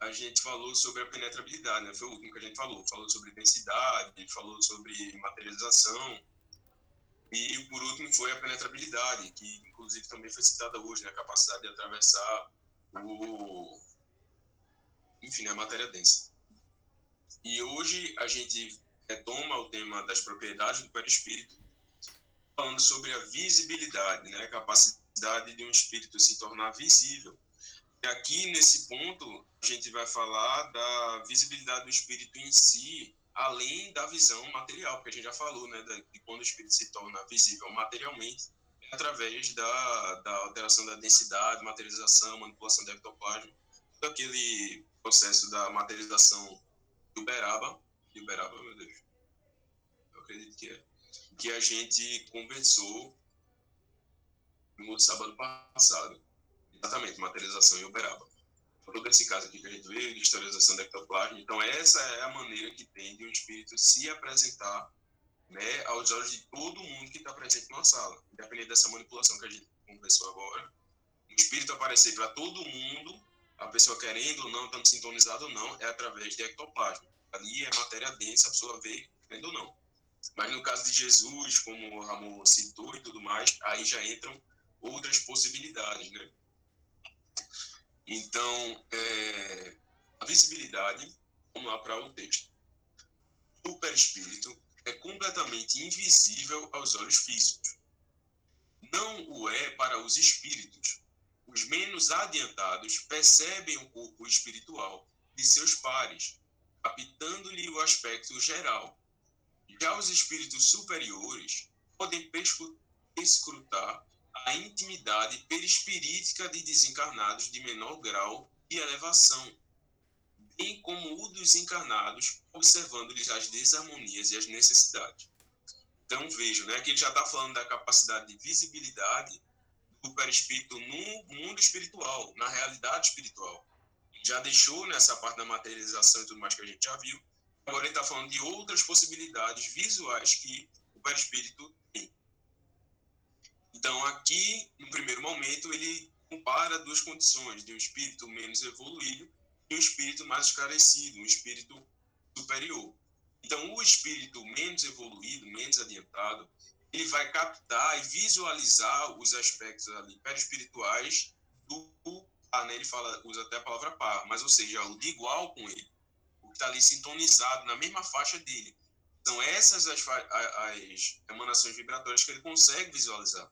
a gente falou sobre a penetrabilidade, né? Foi o último que a gente falou. Falou sobre densidade, falou sobre materialização. E, por último, foi a penetrabilidade, que, inclusive, também foi citada hoje, né? A capacidade de atravessar o... Enfim, a matéria densa. E hoje a gente retoma o tema das propriedades do perispírito, falando sobre a visibilidade, né? A capacidade de um espírito se tornar visível Aqui, nesse ponto, a gente vai falar da visibilidade do espírito em si, além da visão material, porque a gente já falou, né, de quando o espírito se torna visível materialmente, através da, da alteração da densidade, materialização, manipulação do ectoplasma, todo aquele processo da materialização do Uberaba, de Uberaba, meu Deus, eu acredito que é, que a gente conversou no sábado passado. Exatamente, materialização em Uberaba. Todo esse caso aqui que a gente vê, de historização do ectoplasma. Então, essa é a maneira que tem de um espírito se apresentar né, aos olhos de todo mundo que está presente na sala, independente dessa manipulação que a gente conversou agora. O espírito aparecer para todo mundo, a pessoa querendo ou não, estando sintonizado ou não, é através de ectoplasma. Ali é matéria densa, a pessoa vê, querendo ou não. Mas no caso de Jesus, como o Ramon citou e tudo mais, aí já entram outras possibilidades, né? Então, é, a visibilidade, vamos lá para o texto. O perispírito é completamente invisível aos olhos físicos. Não o é para os espíritos. Os menos adiantados percebem o corpo espiritual de seus pares, captando-lhe o aspecto geral. Já os espíritos superiores podem escrutar a intimidade perispirítica de desencarnados de menor grau e elevação, bem como o dos encarnados, observando-lhes as desarmonias e as necessidades. Então, vejo né, que ele já está falando da capacidade de visibilidade do perispírito no mundo espiritual, na realidade espiritual. Já deixou nessa parte da materialização e tudo mais que a gente já viu. Agora ele está falando de outras possibilidades visuais que o perispírito então, aqui, no primeiro momento, ele compara duas condições, de um espírito menos evoluído e um espírito mais esclarecido, um espírito superior. Então, o espírito menos evoluído, menos adiantado, ele vai captar e visualizar os aspectos ali perespirituais do par, né? Ele fala, usa até a palavra par, mas ou seja, o de igual com ele, o que está ali sintonizado na mesma faixa dele. São essas as, as emanações vibratórias que ele consegue visualizar.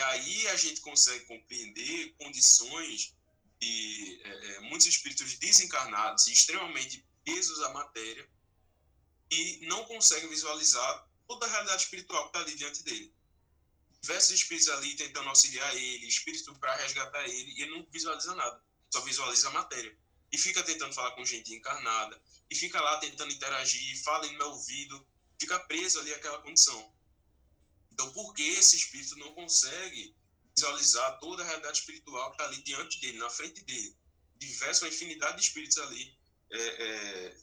E aí a gente consegue compreender condições de é, é, muitos espíritos desencarnados e extremamente presos à matéria e não conseguem visualizar toda a realidade espiritual que está ali diante dele. Diversos espíritos ali tentando auxiliar ele, espírito para resgatar ele, e ele não visualiza nada, só visualiza a matéria. E fica tentando falar com gente encarnada, e fica lá tentando interagir, fala em meu ouvido, fica preso ali àquela condição. Então, por que esse espírito não consegue visualizar toda a realidade espiritual que está ali diante dele, na frente dele? Diversa infinidade de espíritos ali é, é,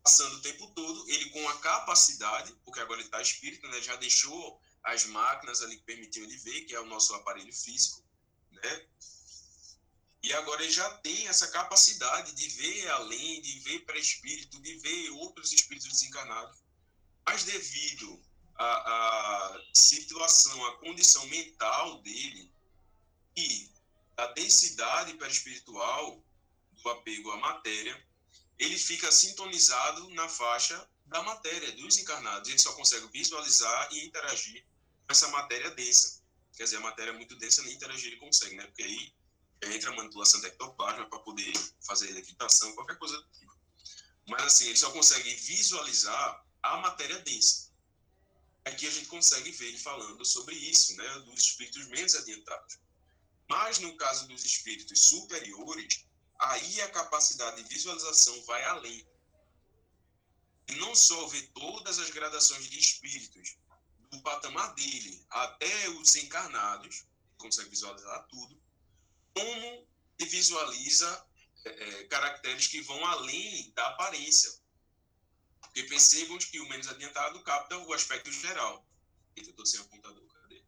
passando o tempo todo, ele com a capacidade, porque agora ele está espírito, né, já deixou as máquinas ali que permitiam ele ver, que é o nosso aparelho físico, né? E agora ele já tem essa capacidade de ver além, de ver para espírito, de ver outros espíritos desencarnados. Mas devido a, a situação, a condição mental dele e a densidade perespiritual do apego à matéria, ele fica sintonizado na faixa da matéria, dos encarnados. Ele só consegue visualizar e interagir com essa matéria densa. Quer dizer, a matéria é muito densa, nem interagir ele consegue, né? Porque aí entra a manipulação do ectoplasma para poder fazer electritação, qualquer coisa do tipo. Mas, assim, ele só consegue visualizar a matéria densa. Aqui a gente consegue ver ele falando sobre isso, né, dos espíritos menos adiantados. Mas no caso dos espíritos superiores, aí a capacidade de visualização vai além. Não só ver todas as gradações de espíritos do patamar dele até os encarnados, consegue visualizar tudo, como ele visualiza é, é caracteres que vão além da aparência. Porque percebam que o menos adiantado capta o aspecto geral. Eita, estou sem apontador, cadê?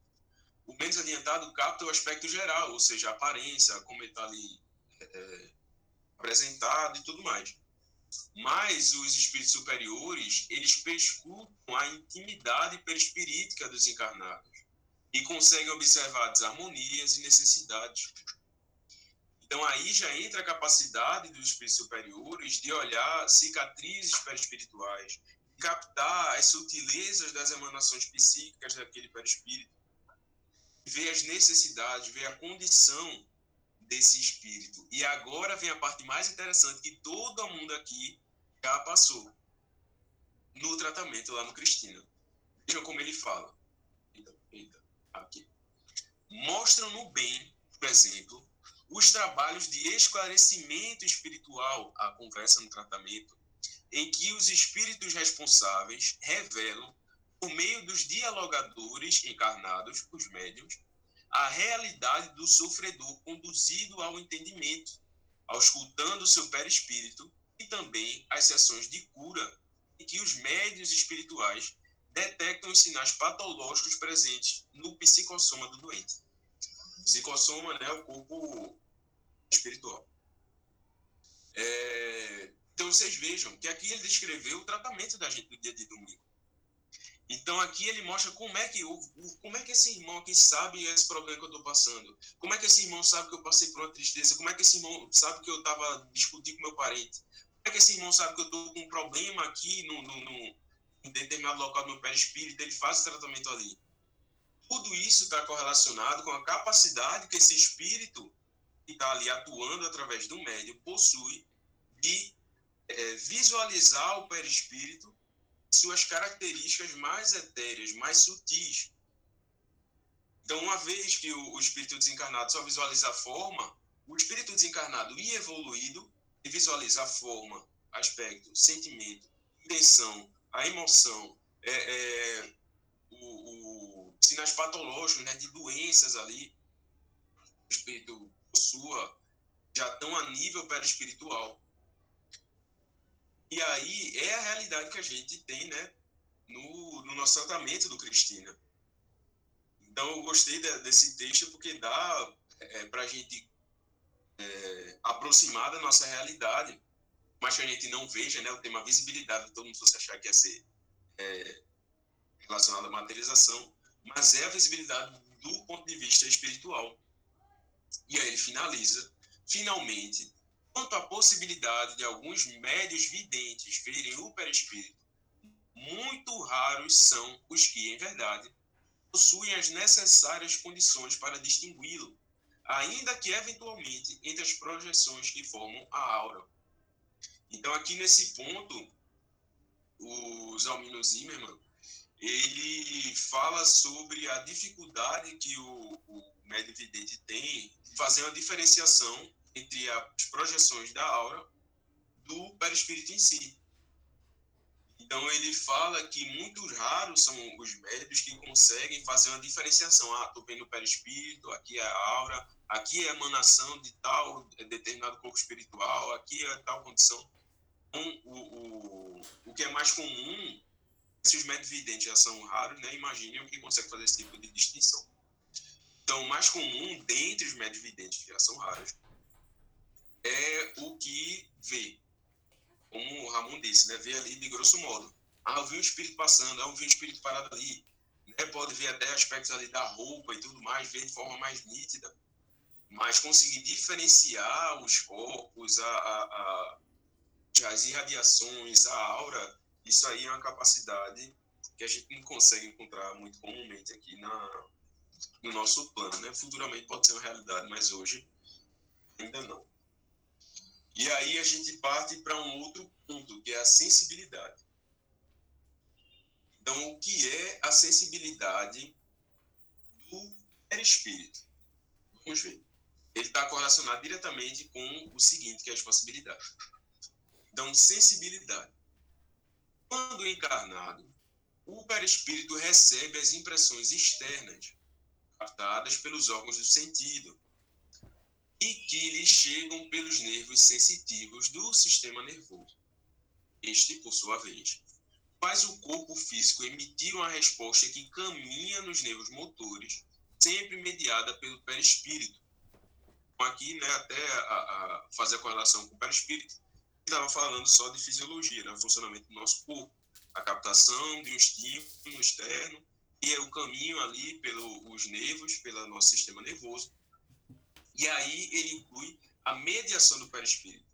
O menos adiantado capta o aspecto geral, ou seja, a aparência, como ele está ali é, apresentado e tudo mais. Mas os espíritos superiores, eles perscrutam a intimidade perispirítica dos encarnados e conseguem observar desarmonias e necessidades. Então aí já entra a capacidade dos espíritos superiores de olhar cicatrizes perispirituais, captar as sutilezas das emanações psíquicas daquele perispírito, ver as necessidades, ver a condição desse espírito. E agora vem a parte mais interessante que todo mundo aqui já passou no tratamento lá no Cristina. Vejam como ele fala. Eita, eita, aqui. Mostram no bem, por exemplo, os trabalhos de esclarecimento espiritual, a conversa no tratamento, em que os espíritos responsáveis revelam, por meio dos dialogadores encarnados, os médiums, a realidade do sofredor conduzido ao entendimento, auscultando seu perispírito e também as sessões de cura, em que os médios espirituais detectam os sinais patológicos presentes no psicossoma do doente. Psicossoma né, é o corpo espiritual. É, então vocês vejam que aqui ele descreveu o tratamento da gente no dia de domingo. Então aqui ele mostra como é que como é que esse irmão aqui sabe esse problema que eu estou passando. Como é que esse irmão sabe que eu passei por uma tristeza? Como é que esse irmão sabe que eu estava discutindo com meu parente? Como é que esse irmão sabe que eu estou com um problema aqui no, no, no, em determinado local do meu perispírito? Ele faz o tratamento ali. Tudo isso está correlacionado com a capacidade que esse espírito que está ali atuando através do médium possui de é, visualizar o perispírito suas características mais etéreas, mais sutis. Então, uma vez que o, o espírito desencarnado só visualiza a forma, o espírito desencarnado e evoluído visualiza a forma, aspecto, sentimento, intenção, a emoção, é, é, sinais patológicos né, de doenças ali, o espírito possua, já estão a nível perispiritual. E aí é a realidade que a gente tem, né, no, no nosso tratamento do Cristina. Então eu gostei de, desse texto porque dá é, para a gente é, aproximar da nossa realidade, mas que a gente não veja, né, o tema visibilidade, todo mundo fosse achar que ia ser é, relacionado à materialização, mas é a visibilidade do ponto de vista espiritual. E aí ele finaliza, finalmente, Quanto à possibilidade de alguns médios videntes verem o perispírito, muito raros são os que, em verdade, possuem as necessárias condições para distingui-lo, ainda que eventualmente entre as projeções que formam a aura. Então, aqui nesse ponto, o Zalmino Zimmermann, ele fala sobre a dificuldade que o, o médio vidente tem de fazer uma diferenciação entre as projeções da aura do perispírito em si. Então ele fala que muito raros são os médios que conseguem fazer uma diferenciação. Ah, estou vendo o perispírito, aqui é a aura, aqui é a emanação de tal determinado corpo espiritual, aqui é tal condição. Então, o, o, o que é mais comum, se os médios videntes já são raros, né, imaginem o que consegue fazer esse tipo de distinção. Então, o mais comum dentre os médios videntes, que já são raros, é o que vê. Como o Ramon disse, né? Vê ali de grosso modo. Ah, eu vi um espírito passando, ah, eu vi um espírito parado ali. Né? Pode ver até aspectos ali da roupa e tudo mais, ver de forma mais nítida. Mas conseguir diferenciar os corpos, a, a, a, as irradiações, a aura, isso aí é uma capacidade que a gente não consegue encontrar muito comumente aqui na, no nosso plano. Né? Futuramente pode ser uma realidade, mas hoje ainda não. E aí a gente parte para um outro ponto, que é a sensibilidade. Então, o que é a sensibilidade do perispírito? Vamos ver. Ele está correlacionado diretamente com o seguinte, que é a responsabilidade. Então, sensibilidade. Quando encarnado, o perispírito recebe as impressões externas captadas pelos órgãos do sentido, e que lhe chegam pelos nervos sensitivos do sistema nervoso. Este, por sua vez, faz o corpo físico emitir uma resposta que caminha nos nervos motores, sempre mediada pelo perispírito. Então, aqui, né, até a, a fazer a correlação com o perispírito, estava falando só de fisiologia, né, o funcionamento do nosso corpo, a captação de um estímulo externo e é o caminho ali pelos nervos, pelo nosso sistema nervoso. E aí ele inclui a mediação do perispírito.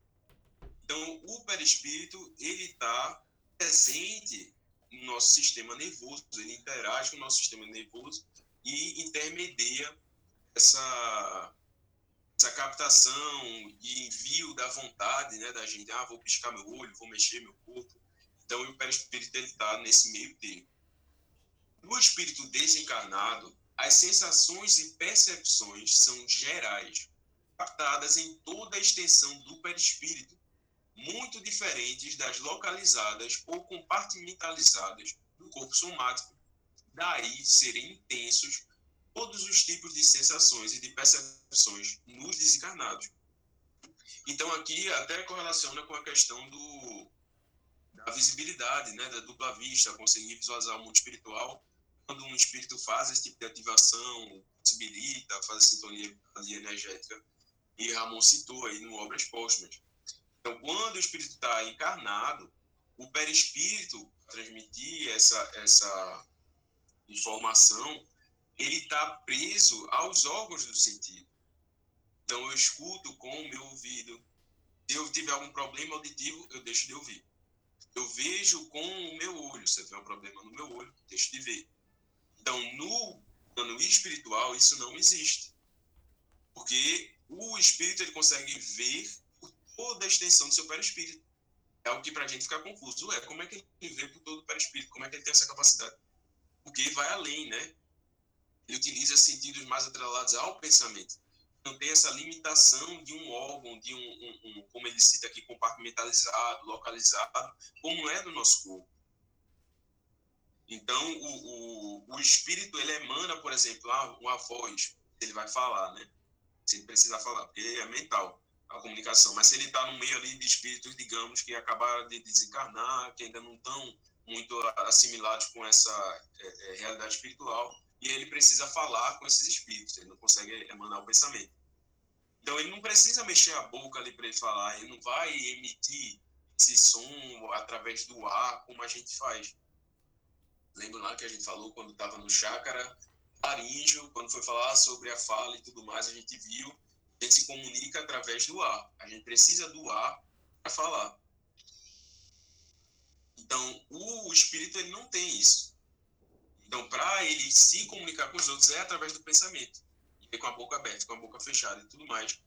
Então, o perispírito, ele está presente no nosso sistema nervoso, ele interage com o nosso sistema nervoso e intermedia essa, essa captação e envio da vontade né, da gente. Ah, vou piscar meu olho, vou mexer meu corpo. Então, o perispírito está nesse meio termo. No espírito desencarnado, as sensações e percepções são gerais, captadas em toda a extensão do perispírito, muito diferentes das localizadas ou compartimentalizadas do corpo somático, daí serem intensos todos os tipos de sensações e de percepções nos desencarnados. Então aqui até correlaciona com a questão do, da visibilidade, né, da dupla vista, conseguir visualizar o mundo espiritual quando um espírito faz esse tipo de ativação, possibilita, faz a sintonia energética, e Ramon citou aí no Obras Póstumas. Então, quando o espírito está encarnado, o perispírito, transmitir essa, essa informação, ele está preso aos órgãos do sentido. Então, eu escuto com o meu ouvido. Se eu tiver algum problema auditivo, eu deixo de ouvir. Eu vejo com o meu olho. Se eu tiver um problema no meu olho, deixo de ver. Então, no plano espiritual, isso não existe. Porque o espírito ele consegue ver toda a extensão do seu perispírito. É o que para a gente fica confuso. É, como é que ele vê por todo o perispírito? Como é que ele tem essa capacidade? Porque vai além, né? Ele utiliza sentidos mais atrelados ao pensamento. Não tem essa limitação de um órgão, de um, um, um como ele cita aqui, compartimentalizado, localizado, como é no nosso corpo. Então, o, o, o espírito, ele emana, por exemplo, uma voz, ele vai falar, né? Se ele precisar falar, porque é mental a comunicação. Mas se ele está no meio ali de espíritos, digamos, que acabaram de desencarnar, que ainda não estão muito assimilados com essa é, é, realidade espiritual, e ele precisa falar com esses espíritos, ele não consegue emanar o pensamento. Então, ele não precisa mexer a boca ali para ele falar, ele não vai emitir esse som através do ar, como a gente faz. Lembra lá que a gente falou quando estava no chácara laríngeo, quando foi falar sobre a fala e tudo mais, a gente viu a gente se comunica através do ar. A gente precisa do ar para falar. Então, o espírito ele não tem isso. Então, para ele se comunicar com os outros é através do pensamento. E com a boca aberta, com a boca fechada e tudo mais.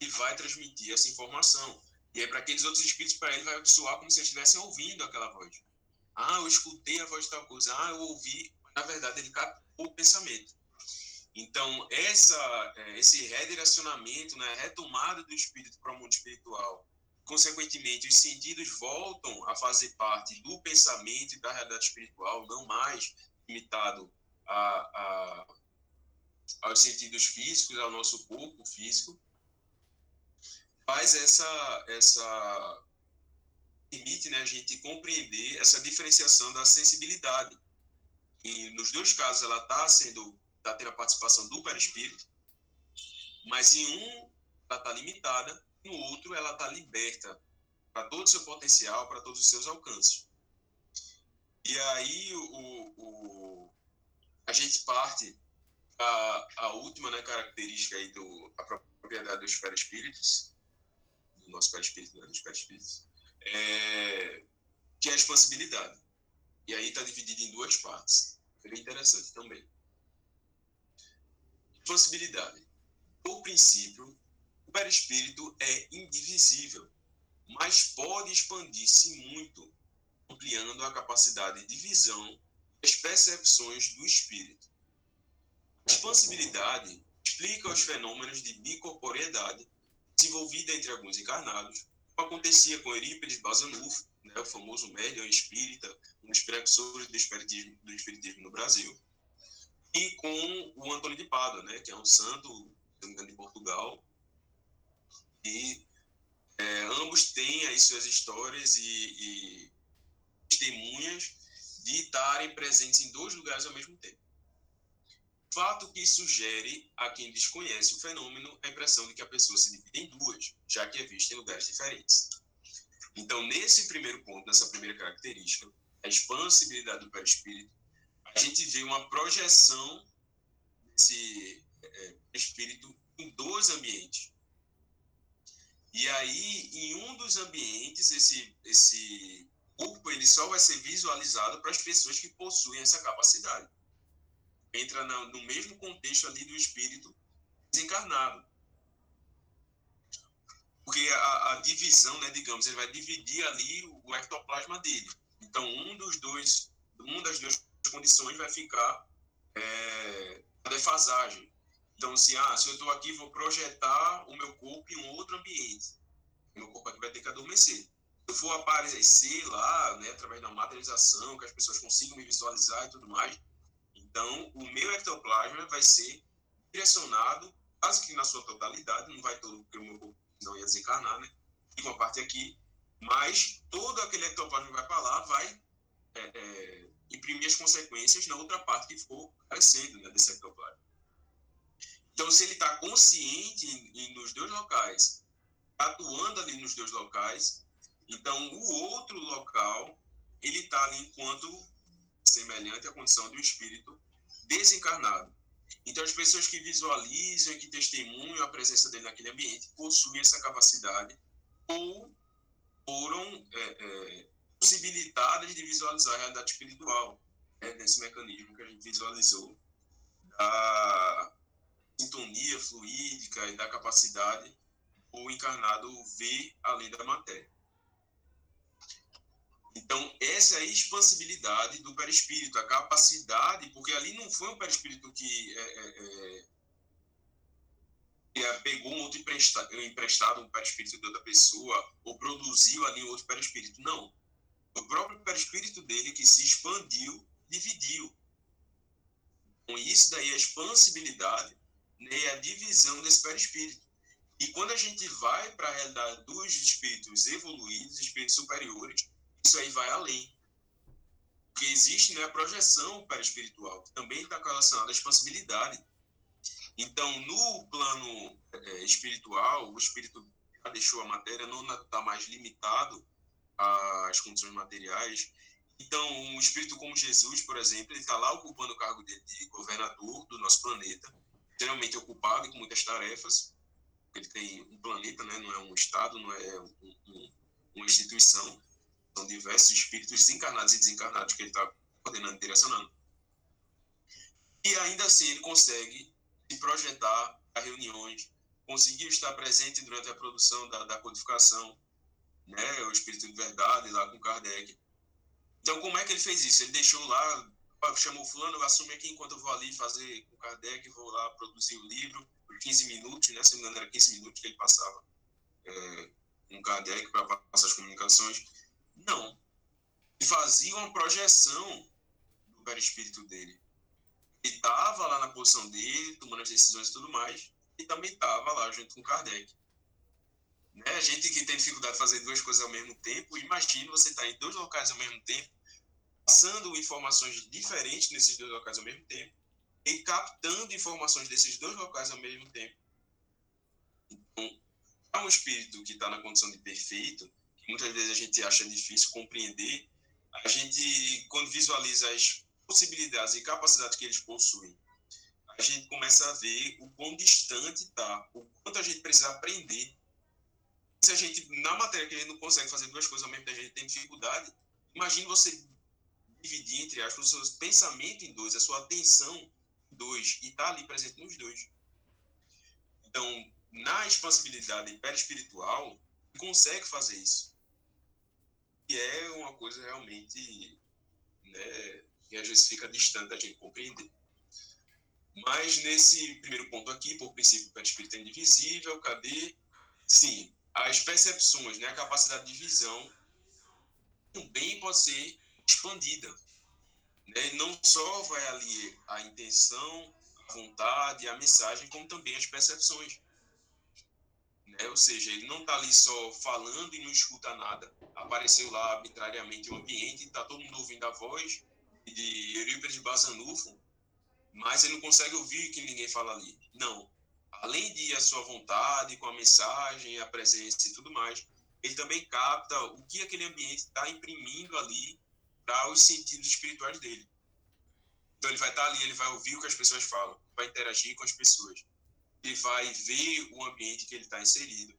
E vai transmitir essa informação. E aí, para aqueles outros espíritos, para ele vai soar como se eles estivessem ouvindo aquela voz. Ah, eu escutei a voz de tal coisa. Ah, eu ouvi. Na verdade, ele captou o pensamento. Então, essa, é, esse redirecionamento, né, retomada do espírito para o mundo espiritual, consequentemente, os sentidos voltam a fazer parte do pensamento e da realidade espiritual, não mais limitado a, a, aos sentidos físicos, ao nosso corpo físico, faz essa, essa permite né, a gente compreender essa diferenciação da sensibilidade. E nos dois casos ela está sendo, está tendo a participação do perispírito, mas em um ela está limitada, no outro ela está liberta para todo o seu potencial, para todos os seus alcances. E aí o, o a gente parte a, a última né, característica aí do a propriedade dos perispíritos, do nosso perispírito, né, dos perispíritos, é, que é a expansibilidade. E aí está dividido em duas partes. Bem interessante também. Expansibilidade. Por princípio, o perispírito é indivisível, mas pode expandir-se muito, ampliando a capacidade de visão das percepções do espírito. A expansibilidade explica os fenômenos de bicorporeidade desenvolvida entre alguns encarnados, acontecia com Eurípides Bazanufo, né, o famoso médium espírita, um dos precursores do espiritismo, do espiritismo no Brasil, e com o Antônio de Pádua, né, que é um santo de Portugal, e é, ambos têm as suas histórias e, e testemunhas de estarem presentes em dois lugares ao mesmo tempo. fato que sugere a quem desconhece o fenômeno a impressão de que a pessoa se divide em duas, já que é vista em lugares diferentes. Então, nesse primeiro ponto, nessa primeira característica, a expansibilidade do perispírito, a gente vê uma projeção desse é, espírito em dois ambientes. E aí, em um dos ambientes, esse, esse corpo ele só vai ser visualizado para as pessoas que possuem essa capacidade. Entra no mesmo contexto ali do espírito desencarnado. Porque a, a, divisão, né, digamos, ele vai dividir ali o, o ectoplasma dele. Então, um dos dois, uma das duas condições vai ficar é, a defasagem. Então, assim, ah, se eu estou aqui, vou projetar o meu corpo em um outro ambiente. O meu corpo aqui vai ter que adormecer. Eu for aparecer lá, né, através da materialização, que as pessoas consigam me visualizar e tudo mais, então o meu ectoplasma vai ser direcionado quase que na sua totalidade, não vai todo, porque o meu corpo não ia desencarnar, né? E uma parte aqui, mas todo aquele ectoplasma que vai para lá vai é, é, imprimir as consequências na outra parte que for carecendo né, desse ectoplasma. Então, se ele está consciente em, em, nos dois locais, atuando ali nos dois locais, então o outro local ele está ali enquanto semelhante à condição do espírito desencarnado. Então, as pessoas que visualizam e que testemunham a presença dele naquele ambiente possuem essa capacidade ou foram é, é, possibilitadas de visualizar a realidade espiritual, né, nesse mecanismo que a gente visualizou da sintonia fluídica e da capacidade do encarnado ver além da matéria. Então, essa é a expansibilidade do perispírito, a capacidade, porque ali não foi um perispírito que é, é, é, pegou um outro emprestado, emprestado um perispírito de outra pessoa, ou produziu ali outro perispírito. Não. O próprio perispírito dele que se expandiu, dividiu. Com isso daí a expansibilidade né, a divisão desse perispírito. E quando a gente vai para a realidade dos espíritos evoluídos, espíritos superiores, isso aí vai além. Porque existe né, a projeção perispiritual, que também está relacionada à expansibilidade. Então, no plano é, espiritual, o espírito já deixou a matéria, não está mais limitado às condições materiais. Então, um espírito como Jesus, por exemplo, ele está lá ocupando o cargo de, de governador do nosso planeta geralmente ocupado com muitas tarefas. Ele tem um planeta, né? não é um estado, não é um, um, uma instituição. São diversos espíritos desencarnados e desencarnados que ele está coordenando e direcionando. E ainda assim ele consegue se projetar a reuniões, conseguiu estar presente durante a produção da, da codificação, né, o Espírito de Verdade lá com Kardec. Então, como é que ele fez isso? Ele deixou lá chamou fulano, assume aqui enquanto eu vou ali fazer com Kardec, vou lá produzir o livro por 15 minutos, né? Se não me engano, era 15 minutos que ele passava é, com Kardec para passar as comunicações. Não. Ele fazia uma projeção do perispírito dele. Ele estava lá na posição dele, tomando as decisões e tudo mais, e também estava lá junto com Kardec. Né? A gente que tem dificuldade de fazer duas coisas ao mesmo tempo, imagine você estar tá em dois locais ao mesmo tempo, passando informações diferentes nesses dois locais ao mesmo tempo e captando informações desses dois locais ao mesmo tempo. Então, para um espírito que está na condição de perfeito, muitas vezes a gente acha difícil compreender, a gente, quando visualiza as possibilidades e capacidades que eles possuem, a gente começa a ver o quão distante está, o quanto a gente precisa aprender. Se a gente, na matéria que a gente não consegue fazer duas coisas ao mesmo tempo, a gente tem dificuldade, imagine você dividir, entre aspas, o seu pensamento em dois, a sua atenção em dois, e está ali presente nos dois. Então, na expansibilidade perispiritual, consegue fazer isso. E é uma coisa realmente né, que às vezes fica distante da gente compreender. Mas nesse primeiro ponto aqui, por princípio, o perispírito é indivisível, cadê? Sim, as percepções, né, a capacidade de visão também pode ser expandida. Né? Não só vai ali a intenção, a vontade, a mensagem, como também as percepções. Né? Ou seja, ele não está ali só falando e não escuta nada. Apareceu lá arbitrariamente o ambiente, está todo mundo ouvindo a voz de Eurípides Bazanufo, mas ele não consegue ouvir o que ninguém fala ali. Não. Além de a sua vontade, com a mensagem, a presença e tudo mais, ele também capta o que aquele ambiente está imprimindo ali para os sentidos espirituais dele. Então ele vai estar tá ali, ele vai ouvir o que as pessoas falam, vai interagir com as pessoas, ele vai ver o ambiente que ele está inserido.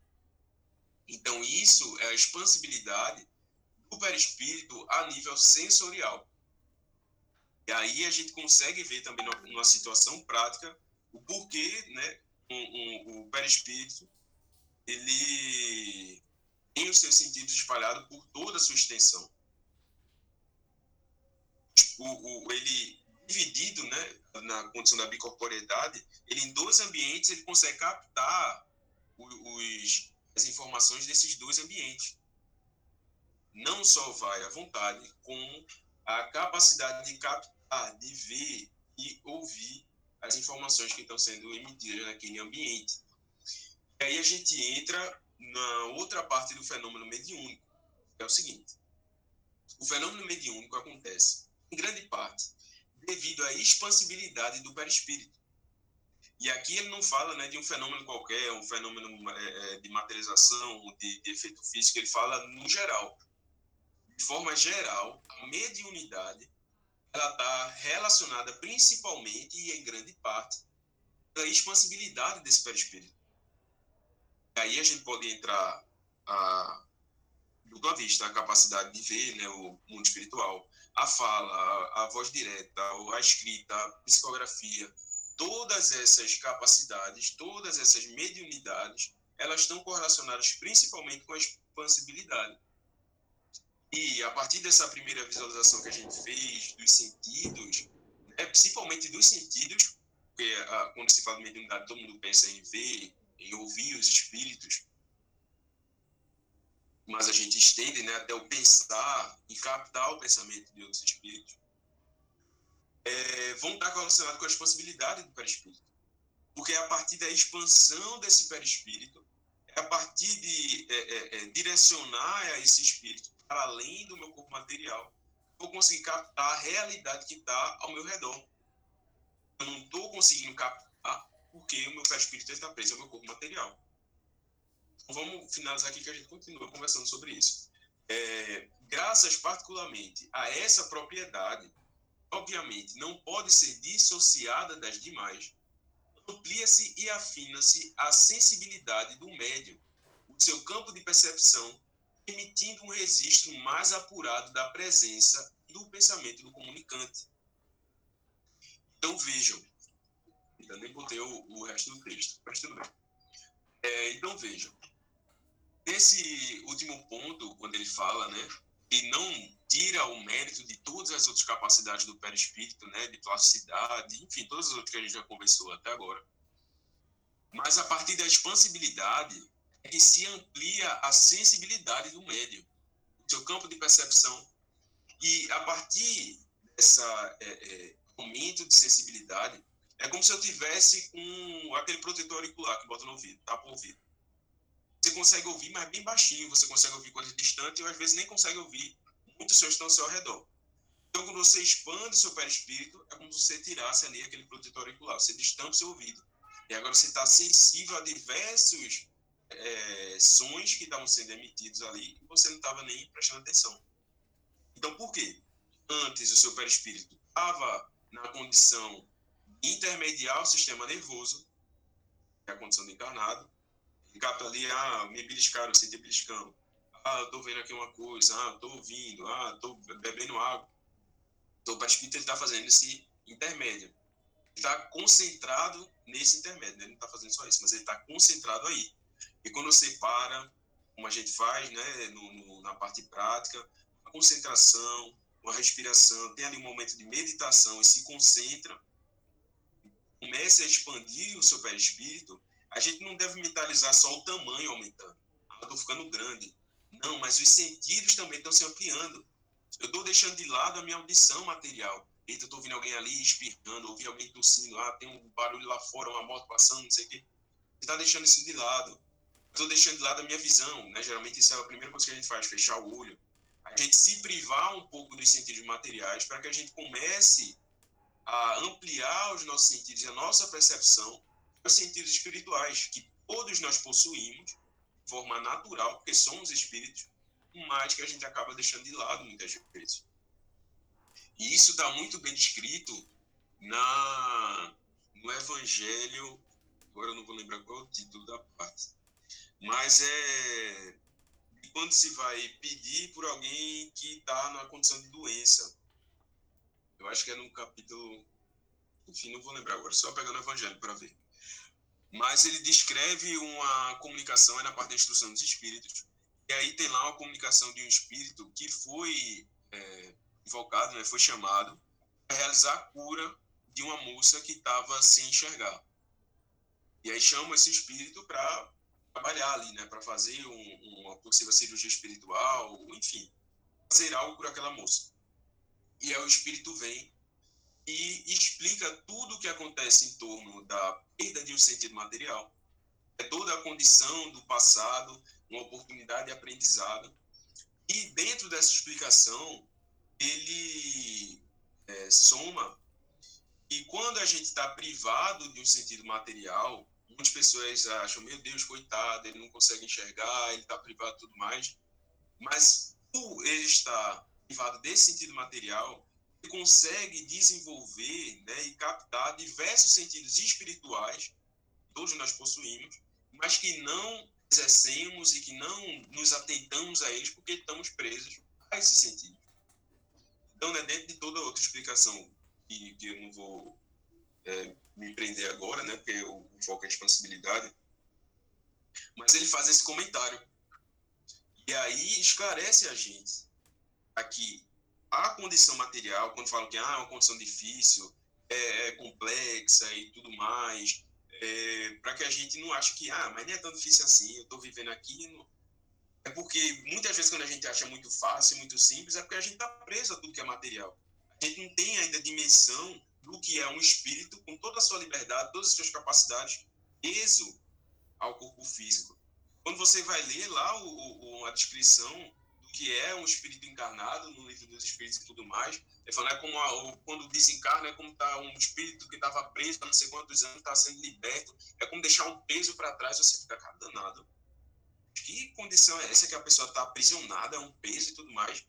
Então isso é a expansibilidade do perispírito a nível sensorial. E aí a gente consegue ver também numa situação prática o porquê, né, um, um, o perispírito ele tem os seus sentidos espalhados por toda a sua extensão. O, o, ele dividido, né, na condição da bicorporeidade, ele em dois ambientes ele consegue captar os, as informações desses dois ambientes. Não só vai à vontade, como a capacidade de captar, de ver e ouvir as informações que estão sendo emitidas naquele ambiente. E aí a gente entra na outra parte do fenômeno mediúnico, que é o seguinte: o fenômeno mediúnico acontece, em grande parte, devido à expansibilidade do perispírito. E aqui ele não fala né, de um fenômeno qualquer, um fenômeno é, é, de materialização, de, de efeito físico, ele fala no geral. De forma geral, a mediunidade ela está relacionada principalmente e em grande parte à expansibilidade desse perispírito. E aí a gente pode entrar a, de vista a capacidade de ver né, o mundo espiritual, a fala, a, a voz direta, a escrita, a psicografia, todas essas capacidades, todas essas mediunidades, elas estão correlacionadas principalmente com a expansibilidade. E a partir dessa primeira visualização que a gente fez dos sentidos, né, principalmente dos sentidos, porque a, ah, quando se fala de mediunidade, todo mundo pensa em ver, em ouvir os espíritos, mas a gente estende né, até o pensar e captar o pensamento de outros espíritos, é, vão estar relacionados com a expansibilidade do perispírito. Porque é a partir da expansão desse perispírito, é a partir de é, é, é direcionar esse espírito para além do meu corpo material, vou conseguir captar a realidade que está ao meu redor. Eu não estou conseguindo captar porque o meu perispírito está preso ao meu corpo material. Então, vamos finalizar aqui que a gente continua conversando sobre isso. É, graças particularmente a essa propriedade, obviamente não pode ser dissociada das demais, amplia-se e afina-se a sensibilidade do médium, o seu campo de percepção emitindo um registro mais apurado da presença e do pensamento do comunicante. Então, vejam, ainda nem botei o, o resto do texto, mas tudo bem. É, então, vejam, nesse último ponto, quando ele fala, né, e não tira o mérito de todas as outras capacidades do perispírito, né, de plasticidade, enfim, todas as outras que a gente já conversou até agora. Mas a partir da expansibilidade, é que se amplia a sensibilidade do médium, o seu campo de percepção. E a partir desse é, é, aumento de sensibilidade, é como se eu tivesse com aquele protetor auricular que bota no ouvido, tapa o ouvido. Você consegue ouvir, mas bem baixinho, você consegue ouvir coisas distantes, ou às vezes nem consegue ouvir muitos sons estão ao seu redor. Então, quando você expande seu perispírito, é como se você tirasse ali aquele protetor auricular, você o seu ouvido. E agora você está sensível a diversos é, sons que estavam sendo emitidos ali e você não estava nem prestando atenção. Então, por quê? Antes, o seu perispírito estava na condição de intermediar o sistema nervoso, que é a condição do encarnado, ele capta ali, ah, me beliscaram, senti beliscando. Ah, eu tô vendo aqui uma coisa, ah, tô ouvindo, ah, tô bebendo água. Então, o perispírito está fazendo esse intermédio. Ele está concentrado nesse intermédio, né? ele não está fazendo só isso, mas ele está concentrado aí. E quando você para, como a gente faz né, no, no, na parte prática, a concentração, a respiração, tem ali um momento de meditação e se concentra, comece a expandir o seu perispírito, a gente não deve mentalizar só o tamanho aumentando. Ah, eu estou ficando grande. Não, mas os sentidos também estão se ampliando. Eu estou deixando de lado a minha audição material. Eita, eu estou ouvindo alguém ali espirrando, ouvi alguém tossindo, ah, tem um barulho lá fora, uma moto passando, não sei o quê. Você está deixando isso de lado estou deixando de lado a minha visão, né? Geralmente isso é a primeira coisa que a gente faz, fechar o olho. A gente se privar um pouco dos sentidos materiais para que a gente comece a ampliar os nossos sentidos a nossa percepção os sentidos espirituais que todos nós possuímos forma natural, porque somos espíritos, mas que a gente acaba deixando de lado muitas vezes. E isso está muito bem descrito na, no Evangelho, agora eu não vou lembrar qual é o título da parte, mas é quando se vai pedir por alguém que está numa condição de doença. Eu acho que é no capítulo, enfim, não vou lembrar agora, só pegando o Evangelho para ver. Mas ele descreve uma comunicação, é na parte da instrução dos espíritos, e aí tem lá uma comunicação de um espírito que foi é, invocado, né, foi chamado para realizar a cura de uma moça que estava sem enxergar. E aí chama esse espírito para trabalhar ali, né, para fazer um, uma possível cirurgia espiritual, enfim, fazer algo por aquela moça. E aí o espírito vem e explica tudo o que acontece em torno da perda de um sentido material, é toda a condição do passado, uma oportunidade de aprendizado. E dentro dessa explicação, ele é, soma que quando a gente está privado de um sentido material, muitas pessoas acham, meu Deus, coitado, ele não consegue enxergar, ele está privado e tudo mais. Mas por ele estar privado desse sentido material, consegue desenvolver né, e captar diversos sentidos espirituais, todos nós possuímos, mas que não exercemos e que não nos atentamos a eles porque estamos presos a esse sentido. Então, né, dentro de toda outra explicação, que, que eu não vou é, me prender agora, né, porque o, foco é a expansibilidade, mas ele faz esse comentário. E aí esclarece a gente aqui a condição material, quando falam que ah, é uma condição difícil, é, é complexa e tudo mais, é, para que a gente não ache que, ah, mas nem é tão difícil assim, eu estou vivendo aqui. No... É porque muitas vezes quando a gente acha muito fácil, muito simples, é porque a gente está preso a tudo que é material. A gente não tem ainda dimensão do que é um espírito com toda a sua liberdade, todas as suas capacidades, preso ao corpo físico. Quando você vai ler lá o, o, a descrição que é um espírito encarnado no livro dos espíritos e tudo mais. Ele fala, é como a, quando desencarna, é como tá um espírito que estava preso há não sei quantos anos, está sendo liberto. É como deixar um peso para trás, você fica, cara, danado. Que condição é essa que a pessoa está aprisionada, é um peso e tudo mais?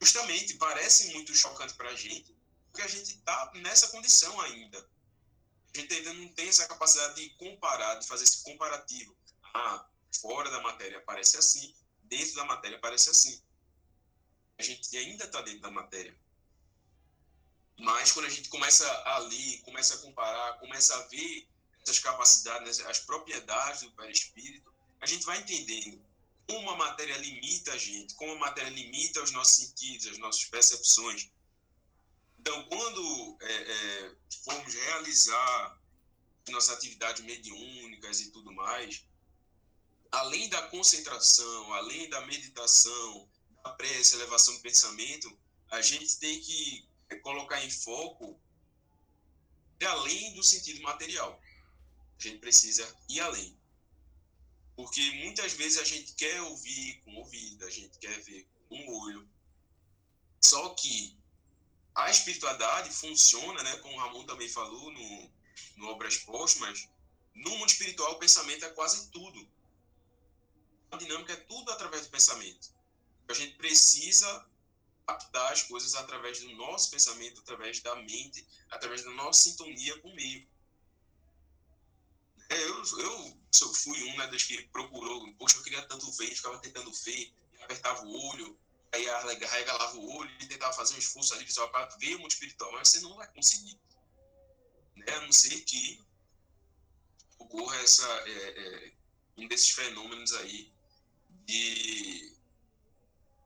Justamente, parece muito chocante para a gente, porque a gente está nessa condição ainda. A gente ainda não tem essa capacidade de comparar, de fazer esse comparativo. Ah, fora da matéria parece assim, dentro da matéria parece assim. A gente ainda está dentro da matéria. Mas quando a gente começa a ler, começa a comparar, começa a ver essas capacidades, as propriedades do perispírito, a gente vai entendendo como a matéria limita a gente, como a matéria limita os nossos sentidos, as nossas percepções. Então, quando é, é, formos realizar nossas atividades mediúnicas e tudo mais, além da concentração, além da meditação, da prece, elevação do pensamento, a gente tem que colocar em foco além do sentido material. A gente precisa ir além. Porque muitas vezes a gente quer ouvir com ouvido, a gente quer ver com o olho. Só que a espiritualidade funciona, né, como o Ramon também falou no, no Obras Póstumas, no mundo espiritual o pensamento é quase tudo a dinâmica é tudo através do pensamento. A gente precisa captar as coisas através do nosso pensamento, através da mente, através da nossa sintonia com o meio. É, eu, eu, eu fui um né, das que procurou, poxa, eu queria tanto ver, ficava tentando ver, apertava o olho, aí arregalava o olho e tentava fazer um esforço ali visual para ver o mundo espiritual, mas você não vai conseguir. Né? A não ser que ocorra essa, é, é, um desses fenômenos aí de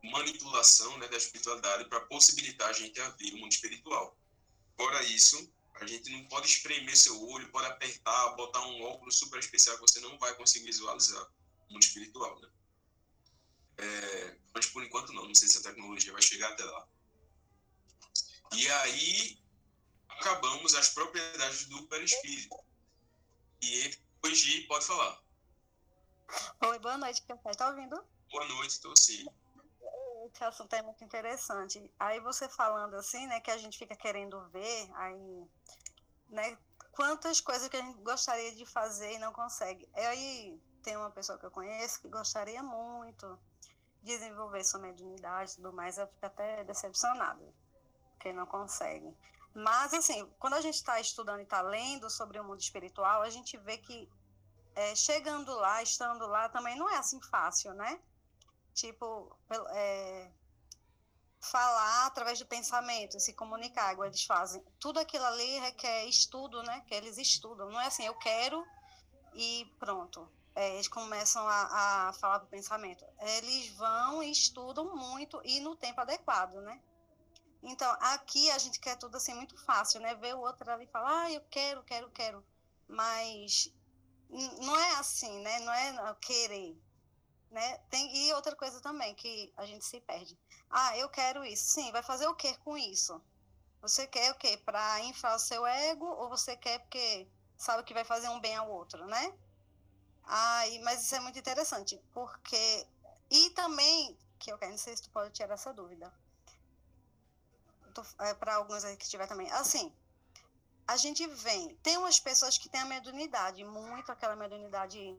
manipulação né, da espiritualidade para possibilitar a gente a o mundo espiritual. Fora isso, a gente não pode espremer seu olho, pode apertar, botar um óculos super especial que você não vai conseguir visualizar o mundo espiritual. Né? É, mas por enquanto não, não sei se a tecnologia vai chegar até lá. E aí acabamos as propriedades do perispírito. E hoje pode falar. Oi, boa noite, Café. Tá ouvindo? Boa noite, estou sim. esse assunto é muito interessante. Aí você falando assim, né, que a gente fica querendo ver, aí, né, quantas coisas que a gente gostaria de fazer e não consegue. Aí tem uma pessoa que eu conheço que gostaria muito de desenvolver sua mediunidade e tudo mais, eu fico até decepcionada, porque não consegue. Mas, assim, quando a gente está estudando e está lendo sobre o mundo espiritual, a gente vê que é, chegando lá, estando lá, também não é assim fácil, né? Tipo, é, falar através do pensamento, se comunicar, igual eles fazem. Tudo aquilo ali requer estudo, né? Que eles estudam. Não é assim, eu quero e pronto. É, eles começam a, a falar do pensamento. Eles vão e estudam muito e no tempo adequado, né? Então, aqui a gente quer tudo assim muito fácil, né? Ver o outro ali e falar, ah, eu quero, quero, quero. Mas não é assim, né? Não é querer. Né? Tem, e outra coisa também que a gente se perde. Ah, eu quero isso. Sim, vai fazer o que com isso? Você quer o quê? Para inflar o seu ego ou você quer porque sabe que vai fazer um bem ao outro, né? Ah, mas isso é muito interessante, porque. E também, que eu quero, não sei se tu pode tirar essa dúvida. É, Para alguns aí que tiver também. Assim, a gente vem. Tem umas pessoas que têm a mediunidade, muito aquela mediunidade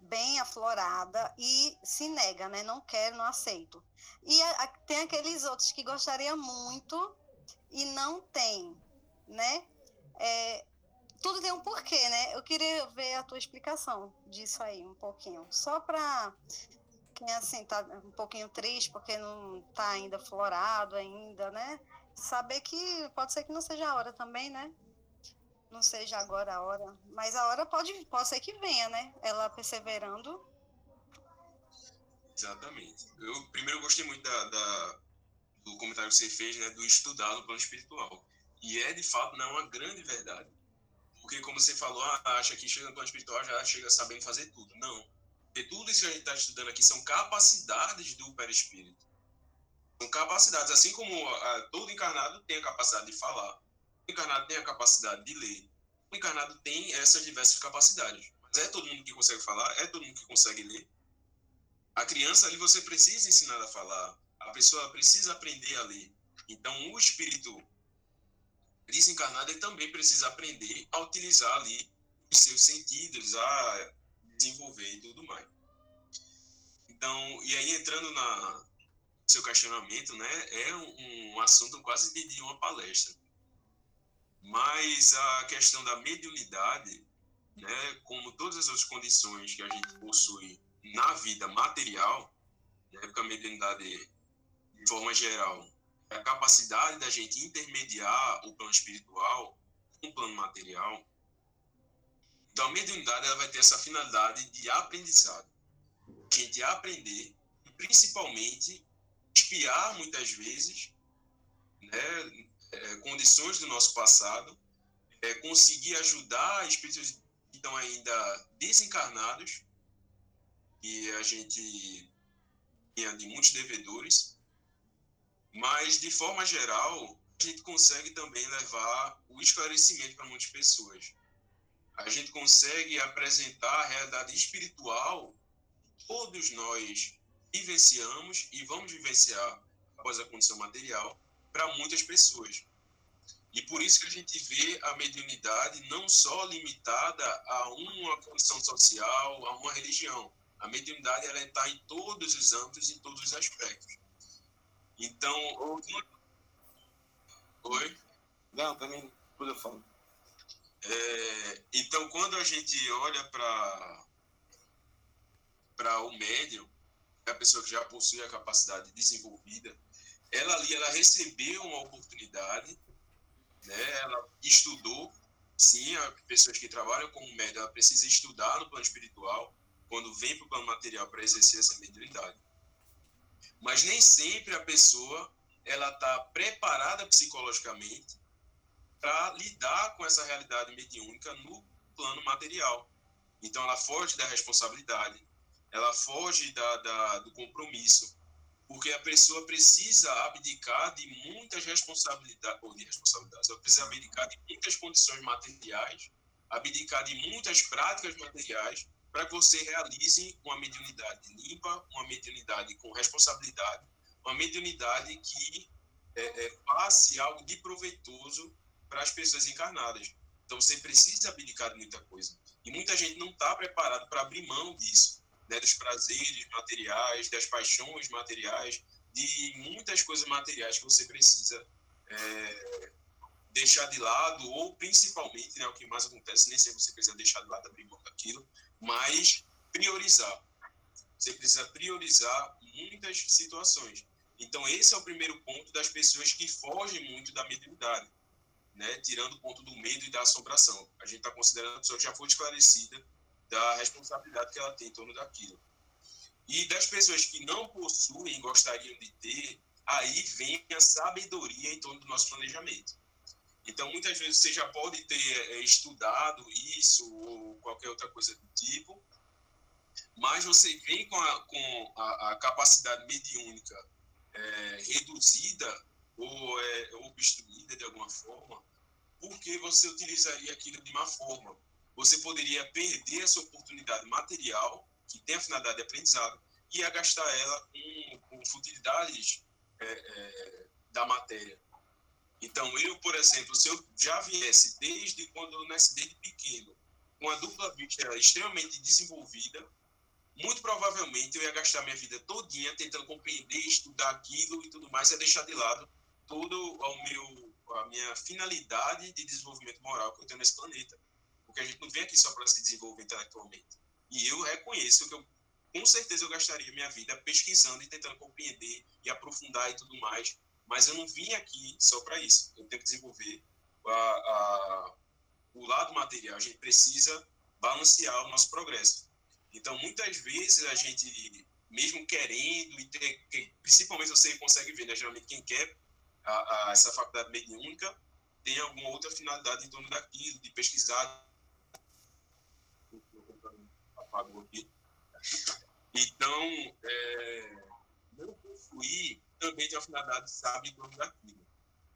bem aflorada e se nega, né? Não quero, não aceito. E a, a, tem aqueles outros que gostariam muito e não tem, né? É, tudo tem um porquê, né? Eu queria ver a tua explicação disso aí um pouquinho, só para quem assim tá um pouquinho triste porque não tá ainda florado ainda, né? Saber que pode ser que não seja a hora também, né? não seja agora a hora, mas a hora pode, pode ser que venha, né? Ela perseverando. Exatamente. Eu primeiro gostei muito da, da, do comentário que você fez, né, do estudar no plano espiritual. E é de fato não uma grande verdade. Porque como você falou, ah, acha que chega no plano espiritual já chega sabendo fazer tudo. Não. Porque tudo isso que a gente está estudando aqui são capacidades do perispírito. São capacidades, assim como ah, todo encarnado tem a capacidade de falar, o encarnado tem a capacidade de ler. O encarnado tem essas diversas capacidades. Mas é todo mundo que consegue falar? É todo mundo que consegue ler? A criança ali você precisa ensinar a falar. A pessoa precisa aprender a ler. Então o espírito desencarnado ele também precisa aprender a utilizar ali os seus sentidos, a desenvolver e tudo mais. Então, e aí entrando na seu questionamento, né, é um, um assunto quase de, uma palestra. Mas a questão da mediunidade, né, como todas as outras condições que a gente possui na vida material, né, porque a mediunidade, de forma geral, é a capacidade da gente intermediar o plano espiritual com o plano material. Então, a mediunidade ela vai ter essa finalidade de aprendizado. A gente aprender, principalmente, espiar muitas vezes, né, é, condições do nosso passado, é, conseguir ajudar espíritos que estão ainda desencarnados, e a gente tinha de muitos devedores, mas de forma geral, a gente consegue também levar o esclarecimento para muitas pessoas. A gente consegue apresentar a realidade espiritual que todos nós vivenciamos e vamos vivenciar após a condição material para muitas pessoas. E por isso que a gente vê a mediunidade não só limitada a uma condição social, a uma religião. A mediunidade ela está em todos os âmbitos, em todos os aspectos. Então, oi. Não, também tudo eu falo. É, então, quando a gente olha para para o médium, a pessoa que já possui a capacidade desenvolvida, ela ali ela recebeu uma oportunidade, né? Ela estudou, sim, as pessoas que trabalham como médium, ela precisa estudar no plano espiritual quando vem para o plano material para exercer essa mediunidade. Mas nem sempre a pessoa ela está preparada psicologicamente para lidar com essa realidade mediúnica no plano material. Então ela foge da responsabilidade, ela foge da, da do compromisso, porque a pessoa precisa abdicar de muitas responsabilidades, ou de responsabilidades, ela precisa abdicar de muitas condições materiais, abdicar de muitas práticas materiais para que você realize uma mediunidade limpa, uma mediunidade com responsabilidade, uma mediunidade que é, é, faça algo de proveitoso para as pessoas encarnadas. Então você precisa abdicar de muita coisa. E muita gente não está preparado para abrir mão disso, né, dos prazeres materiais, das paixões materiais, de muitas coisas materiais que você precisa é, deixar de lado, ou principalmente, né, o que mais acontece, nem sempre você precisa deixar de lado, abrir mão daquilo, mas priorizar. Você precisa priorizar muitas situações. Então, esse é o primeiro ponto das pessoas que fogem muito da mediunidade, né? tirando o ponto do medo e da assombração. A gente está considerando a pessoa que já foi esclarecida da responsabilidade que ela tem em torno daquilo. E das pessoas que não possuem gostariam de ter, aí vem a sabedoria em torno do nosso planejamento. Então, muitas vezes você já pode ter é, estudado isso ou qualquer outra coisa do tipo, mas você vem com a, com a, a capacidade mediúnica é, reduzida ou é, obstruída de alguma forma, porque você utilizaria aquilo de uma forma. Você poderia perder essa oportunidade material, que tem a finalidade de aprendizado, e ia gastar ela com, com futilidades é, é, da matéria. Então, eu, por exemplo, se eu já viesse desde quando eu nasci, desde pequeno, com a dupla vista extremamente desenvolvida, muito provavelmente eu ia gastar minha vida todinha tentando compreender, estudar aquilo e tudo mais, e ia deixar de lado todo o meu, a minha finalidade de desenvolvimento moral que eu tenho nesse planeta. Porque a gente não vem aqui só para se desenvolver intelectualmente. E eu reconheço que eu, com certeza eu gastaria minha vida pesquisando e tentando compreender e aprofundar e tudo mais mas eu não vim aqui só para isso. Eu tenho que desenvolver a, a, o lado material. A gente precisa balancear o nosso progresso. Então, muitas vezes a gente, mesmo querendo, e ter, principalmente você consegue ver, né, geralmente quem quer a, a, essa faculdade mediúnica tem alguma outra finalidade em torno daquilo, de pesquisar. Aqui. Então, é, não construir também tem a finalidade sabe torno daquilo.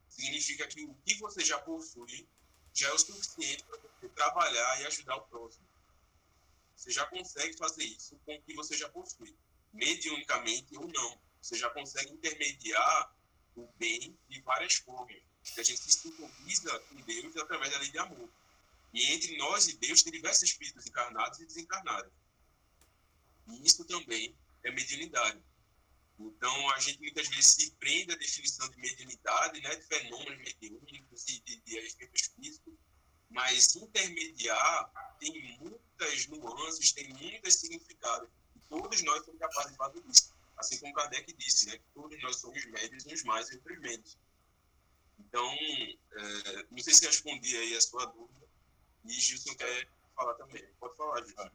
Significa que o que você já possui já é o suficiente para você trabalhar e ajudar o próximo. Você já consegue fazer isso com o que você já possui, mediunicamente ou não. Você já consegue intermediar o bem de várias formas. A gente se sintoniza com Deus através da lei de amor. E entre nós e Deus tem diversos espíritos encarnados e desencarnados. E isso também é mediunidade. Então, a gente muitas vezes se prende à definição de mediunidade, né, de fenômenos mediúnicos e de, de efeitos físicos, mas intermediar tem muitas nuances, tem muitos significados. E todos nós somos capazes de fazer isso. Assim como Kardec disse, né, que todos nós somos médios, uns mais e outros menos. Então, é, não sei se respondi aí a sua dúvida. E Gilson quer falar também. Pode falar, Gilson.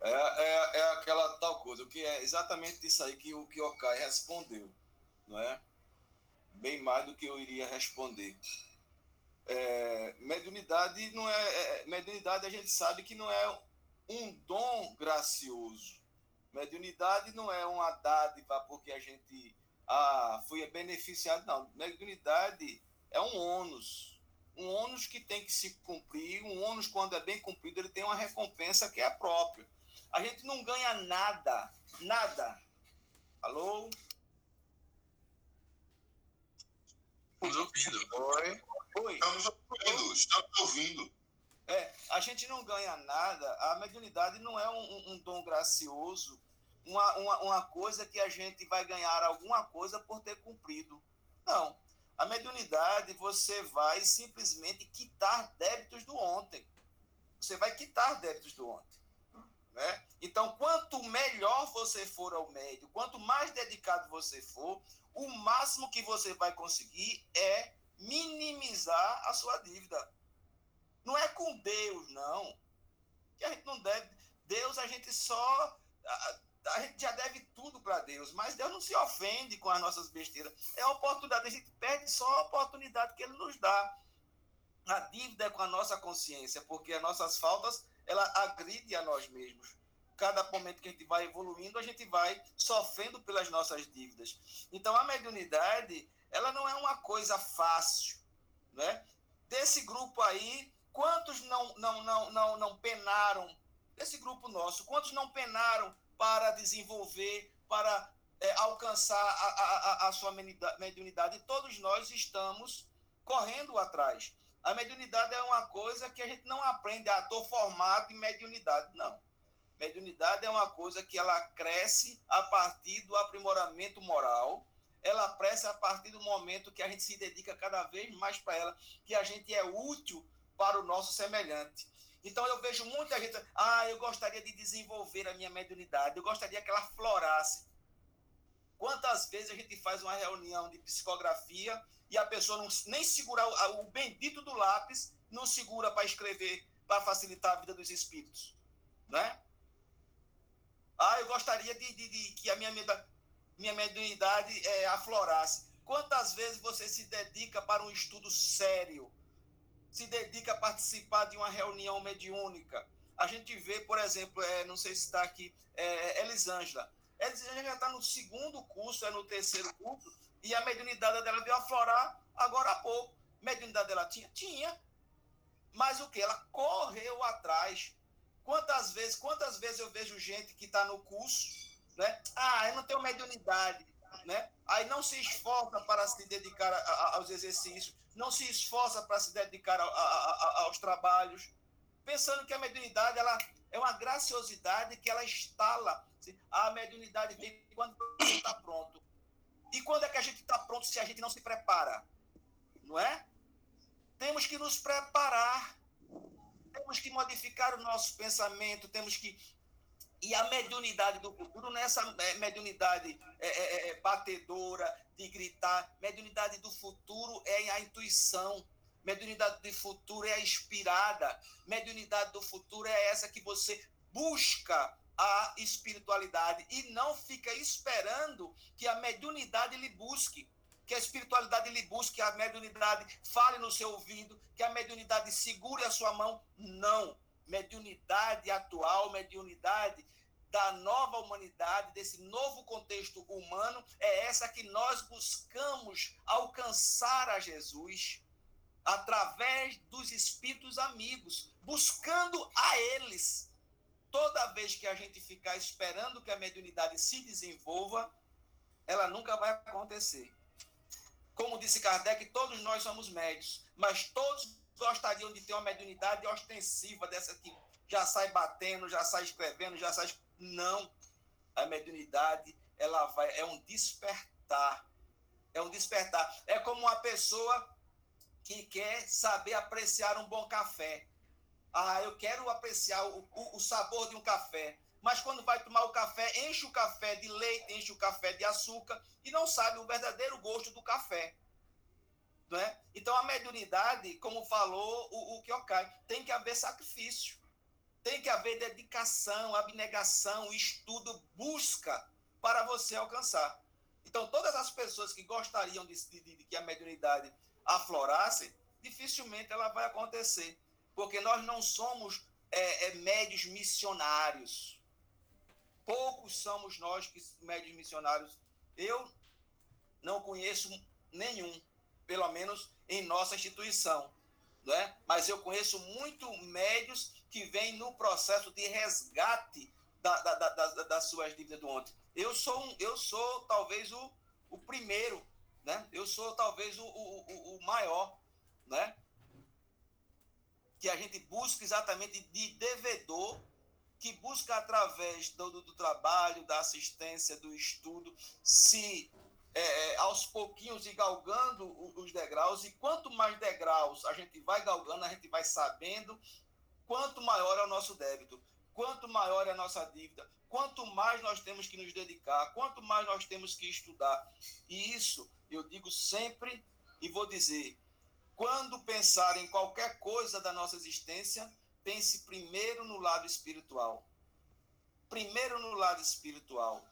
É, é, é aquela tal coisa, que é exatamente isso aí que o que o Kai respondeu, não é? Bem mais do que eu iria responder. É, mediunidade não é, é, mediunidade a gente sabe que não é um dom gracioso. Mediunidade não é uma dádiva porque a gente ah, foi beneficiado, não. Mediunidade é um ônus. Um ônus que tem que se cumprir, um ônus, quando é bem cumprido, ele tem uma recompensa que é própria. A gente não ganha nada, nada. Alô? Estamos ouvindo. Oi? Oi. Estamos ouvindo, estamos ouvindo. É, a gente não ganha nada. A mediunidade não é um, um dom gracioso, uma, uma, uma coisa que a gente vai ganhar alguma coisa por ter cumprido. Não. A mediunidade, você vai simplesmente quitar débitos do ontem. Você vai quitar débitos do ontem. Né? Então, quanto melhor você for ao médio, quanto mais dedicado você for, o máximo que você vai conseguir é minimizar a sua dívida. Não é com Deus, não. Que a gente não deve. Deus, a gente só. A, gente já deve tudo para Deus, mas Deus não se ofende com as nossas besteiras. É a oportunidade, a gente perde só a oportunidade que Ele nos dá. A dívida é com a nossa consciência, porque as nossas faltas ela agride a nós mesmos. Cada momento que a gente vai evoluindo, a gente vai sofrendo pelas nossas dívidas. Então, a mediunidade, ela não é uma coisa fácil, né? Desse grupo aí, quantos não não não não, não penaram desse grupo nosso, quantos não penaram para desenvolver, para é, alcançar a, a, a, sua mediunidade? E todos nós estamos correndo atrás. A mediunidade é uma coisa que a gente não aprende, ah, estou formado em mediunidade. Não. Mediunidade é uma coisa que ela cresce a partir do aprimoramento moral, ela cresce a partir do momento que a gente se dedica cada vez mais para ela, que a gente é útil para o nosso semelhante. Então eu vejo muita gente, ah, eu gostaria de desenvolver a minha mediunidade, eu gostaria que ela florasse. Quantas vezes a gente faz uma reunião de psicografia e a pessoa não, nem segura o, o bendito do lápis, não segura para escrever, para facilitar a vida dos espíritos, né? Ah, eu gostaria de, de, de que a minha, minha mediunidade é, aflorasse. Quantas vezes você se dedica para um estudo sério? Se dedica a participar de uma reunião mediúnica? A gente vê, por exemplo, é, não sei se está aqui, é, Elisângela. Elisângela já está no segundo curso, é no terceiro curso, e a mediunidade dela veio aflorar agora há pouco. Mediunidade dela tinha? Tinha. Mas o que? Ela correu atrás Quantas vezes, quantas vezes eu vejo gente que está no curso, né? Ah, eu não tenho mediunidade, né? Aí não se esforça para se dedicar a, a, aos exercícios, não se esforça para se dedicar a, aos trabalhos, pensando que a mediunidade ela é uma graciosidade que ela instala. A mediunidade vem quando está pronto. E quando é que a gente está pronto se a gente não se prepara? Não é? Temos que nos preparar temos que modificar o nosso pensamento, temos que. E a mediunidade do futuro não é essa é, mediunidade é, é, é, batedora, de gritar. Mediunidade do futuro é a intuição. Mediunidade do futuro é a inspirada. Mediunidade do futuro é essa que você busca a espiritualidade e não fica esperando que a mediunidade lhe busque que a espiritualidade lhe busque, que a mediunidade fale no seu ouvido, que a mediunidade segure a sua mão. Não. Mediunidade atual, mediunidade da nova humanidade, desse novo contexto humano, é essa que nós buscamos alcançar a Jesus através dos espíritos amigos, buscando a eles. Toda vez que a gente ficar esperando que a mediunidade se desenvolva, ela nunca vai acontecer. Como disse Kardec, todos nós somos médios, mas todos gostariam de ter uma mediunidade ostensiva dessa que já sai batendo, já sai escrevendo, já sai. Não. A mediunidade ela vai, é um despertar. É um despertar. É como uma pessoa que quer saber apreciar um bom café. Ah, eu quero apreciar o, o, o sabor de um café mas quando vai tomar o café, enche o café de leite, enche o café de açúcar e não sabe o verdadeiro gosto do café. Né? Então, a mediunidade, como falou o, o Kyokai, tem que haver sacrifício, tem que haver dedicação, abnegação, estudo, busca para você alcançar. Então, todas as pessoas que gostariam de, de, de que a mediunidade aflorasse, dificilmente ela vai acontecer, porque nós não somos é, é, médios missionários. Poucos somos nós que médios missionários. Eu não conheço nenhum, pelo menos em nossa instituição. Né? Mas eu conheço muito médios que vêm no processo de resgate da, da, da, das suas dívidas do ontem. Eu sou, um, eu sou talvez o, o primeiro, né? eu sou talvez o, o, o maior, né? que a gente busca exatamente de devedor que busca através do, do, do trabalho, da assistência, do estudo, se é, é aos pouquinhos ir galgando os degraus, e quanto mais degraus a gente vai galgando, a gente vai sabendo quanto maior é o nosso débito, quanto maior é a nossa dívida, quanto mais nós temos que nos dedicar, quanto mais nós temos que estudar. E isso eu digo sempre e vou dizer: quando pensar em qualquer coisa da nossa existência, pense primeiro no lado espiritual. Primeiro no lado espiritual.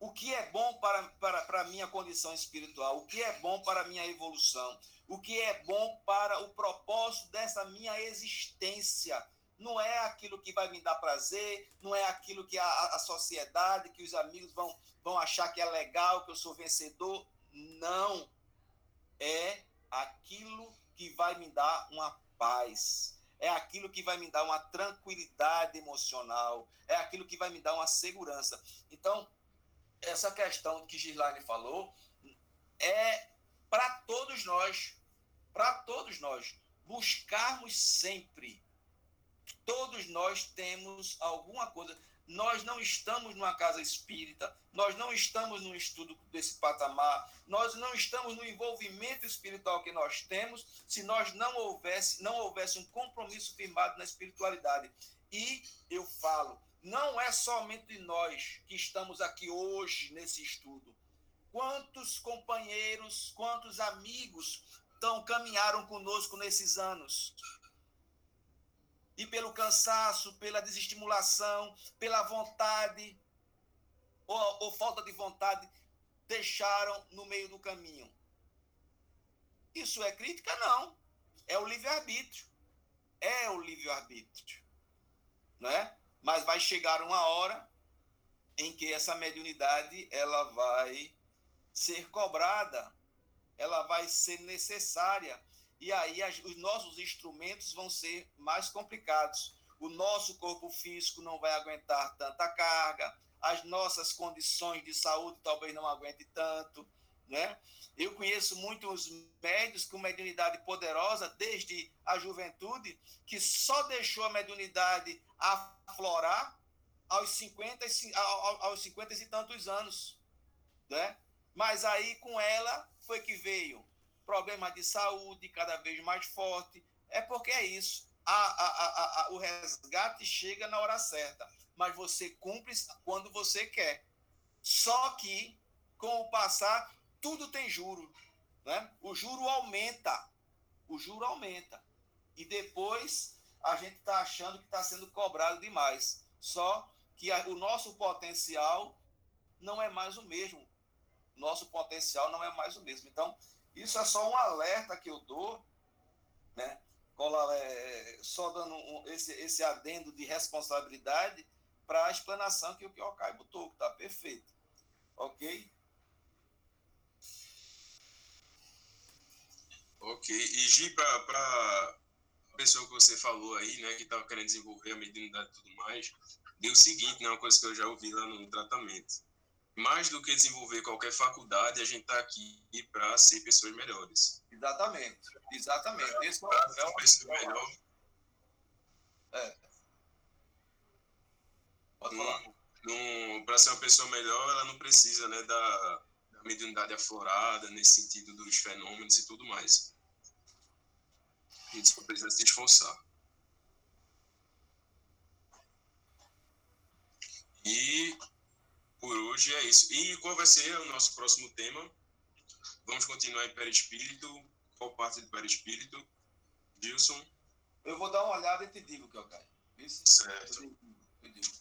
O que é bom para, para, para a minha condição espiritual? O que é bom para a minha evolução? O que é bom para o propósito dessa minha existência? Não é aquilo que vai me dar prazer, não é aquilo que a, a sociedade, que os amigos vão, vão achar que é legal, que eu sou vencedor. Não. É aquilo que vai me dar uma paz. é aquilo que vai me dar uma tranquilidade emocional, é aquilo que vai me dar uma segurança. Então, essa questão que Gislaine falou é para todos nós, para todos nós, buscarmos sempre. Todos nós temos alguma coisa. Nós não estamos numa casa espírita, nós não estamos num estudo desse patamar, nós não estamos no envolvimento espiritual que nós temos se nós não houvesse, não houvesse um compromisso firmado na espiritualidade. E eu falo, não é somente nós que estamos aqui hoje nesse estudo. Quantos companheiros, quantos amigos tão caminharam conosco nesses anos? e pelo cansaço, pela desestimulação, pela vontade ou, ou falta de vontade, deixaram no meio do caminho. Isso é crítica? Não. É o livre-arbítrio. É o livre-arbítrio. Né? Mas vai chegar uma hora em que essa mediunidade ela vai ser cobrada, ela vai ser necessária e aí as, os nossos instrumentos vão ser mais complicados. O nosso corpo físico não vai aguentar tanta carga, as nossas condições de saúde talvez não aguentem tanto, né? Eu conheço muitos médios com mediunidade poderosa desde a juventude, que só deixou a mediunidade aflorar aos 50, aos 50 e tantos anos, né? Mas aí com ela foi que veio problema de saúde cada vez mais forte. É porque é isso. A, a, a, o resgate chega na hora certa, mas você cumpre quando você quer. Só que, com o passar, tudo tem juro. Né? O juro aumenta. O juro aumenta. E depois a gente está achando que está sendo cobrado demais. Só que a, o nosso potencial não é mais o mesmo. Nosso potencial não é mais o mesmo. Então, isso é só um alerta que eu dou, né? É, só dando um, esse, esse adendo de responsabilidade para a explanação que o Kyokai botou, que está perfeito. Ok? Ok. E Gi, para a pessoa que você falou aí, né, que estava querendo desenvolver a mediunidade e tudo mais, deu o seguinte, né, uma coisa que eu já ouvi lá no tratamento mais do que desenvolver qualquer faculdade, a gente está aqui para ser pessoas melhores. Exatamente, exatamente. É, Esse é uma pessoa melhor. É. Pode falar. Para ser uma pessoa melhor, ela não precisa né, da, da mediunidade aflorada, nesse sentido dos fenômenos e tudo mais. A gente só precisa se esforçar. E por hoje é isso. E qual vai ser o nosso próximo tema? Vamos continuar em perispírito. Qual parte do perispírito? Wilson? Eu vou dar uma olhada e te digo, que eu caio. Certo. Eu digo.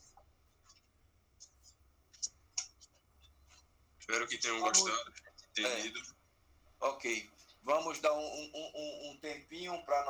Espero que tenham Vamos... gostado, entendido. É. Ok. Vamos dar um, um, um tempinho para nós.